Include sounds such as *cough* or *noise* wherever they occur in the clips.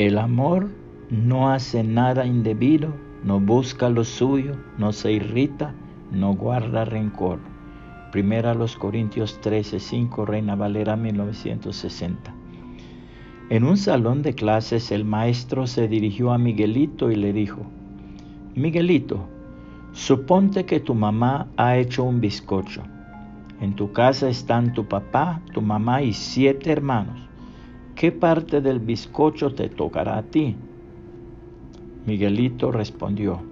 El amor no hace nada indebido, no busca lo suyo, no se irrita, no guarda rencor. Primera los Corintios 13, 5, Reina Valera 1960. En un salón de clases el maestro se dirigió a Miguelito y le dijo, Miguelito, suponte que tu mamá ha hecho un bizcocho. En tu casa están tu papá, tu mamá y siete hermanos. ¿Qué parte del bizcocho te tocará a ti? Miguelito respondió,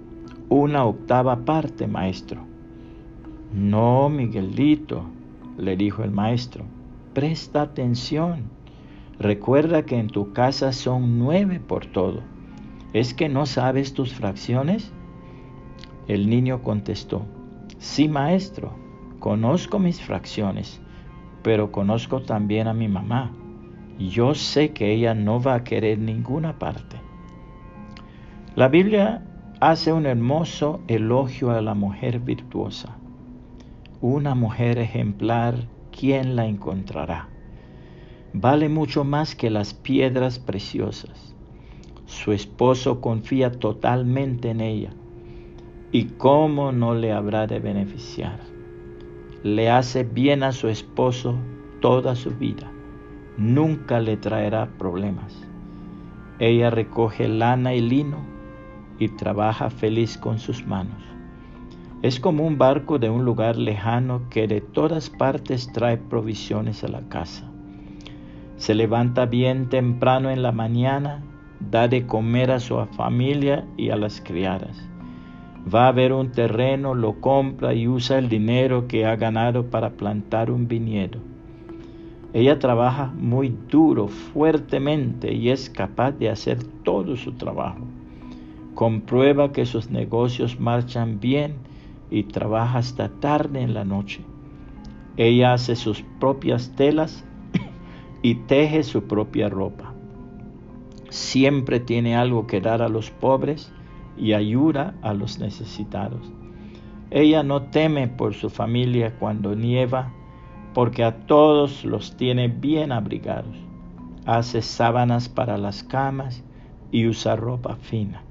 una octava parte, maestro. No, Miguelito, le dijo el maestro, presta atención. Recuerda que en tu casa son nueve por todo. ¿Es que no sabes tus fracciones? El niño contestó, sí, maestro, conozco mis fracciones, pero conozco también a mi mamá. Yo sé que ella no va a querer ninguna parte. La Biblia hace un hermoso elogio a la mujer virtuosa una mujer ejemplar, ¿quién la encontrará? Vale mucho más que las piedras preciosas. Su esposo confía totalmente en ella. ¿Y cómo no le habrá de beneficiar? Le hace bien a su esposo toda su vida. Nunca le traerá problemas. Ella recoge lana y lino y trabaja feliz con sus manos. Es como un barco de un lugar lejano que de todas partes trae provisiones a la casa. Se levanta bien temprano en la mañana, da de comer a su familia y a las criadas. Va a ver un terreno, lo compra y usa el dinero que ha ganado para plantar un viñedo. Ella trabaja muy duro, fuertemente y es capaz de hacer todo su trabajo. Comprueba que sus negocios marchan bien y trabaja hasta tarde en la noche. Ella hace sus propias telas *coughs* y teje su propia ropa. Siempre tiene algo que dar a los pobres y ayuda a los necesitados. Ella no teme por su familia cuando nieva, porque a todos los tiene bien abrigados. Hace sábanas para las camas y usa ropa fina.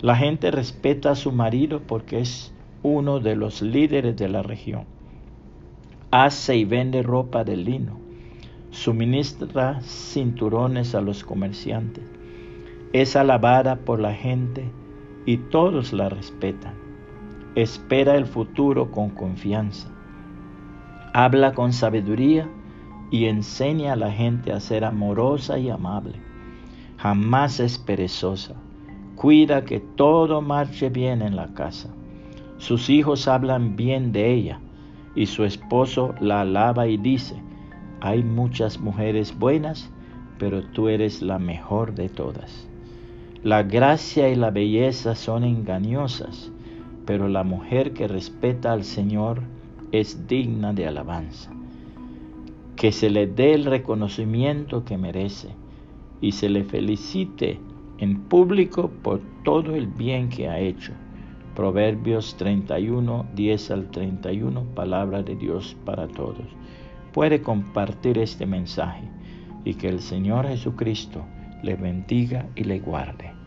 La gente respeta a su marido porque es uno de los líderes de la región. Hace y vende ropa de lino. Suministra cinturones a los comerciantes. Es alabada por la gente y todos la respetan. Espera el futuro con confianza. Habla con sabiduría y enseña a la gente a ser amorosa y amable. Jamás es perezosa. Cuida que todo marche bien en la casa. Sus hijos hablan bien de ella y su esposo la alaba y dice, hay muchas mujeres buenas, pero tú eres la mejor de todas. La gracia y la belleza son engañosas, pero la mujer que respeta al Señor es digna de alabanza. Que se le dé el reconocimiento que merece y se le felicite en público por todo el bien que ha hecho Proverbios 31, 10 al 31, palabra de Dios para todos. Puede compartir este mensaje y que el Señor Jesucristo le bendiga y le guarde.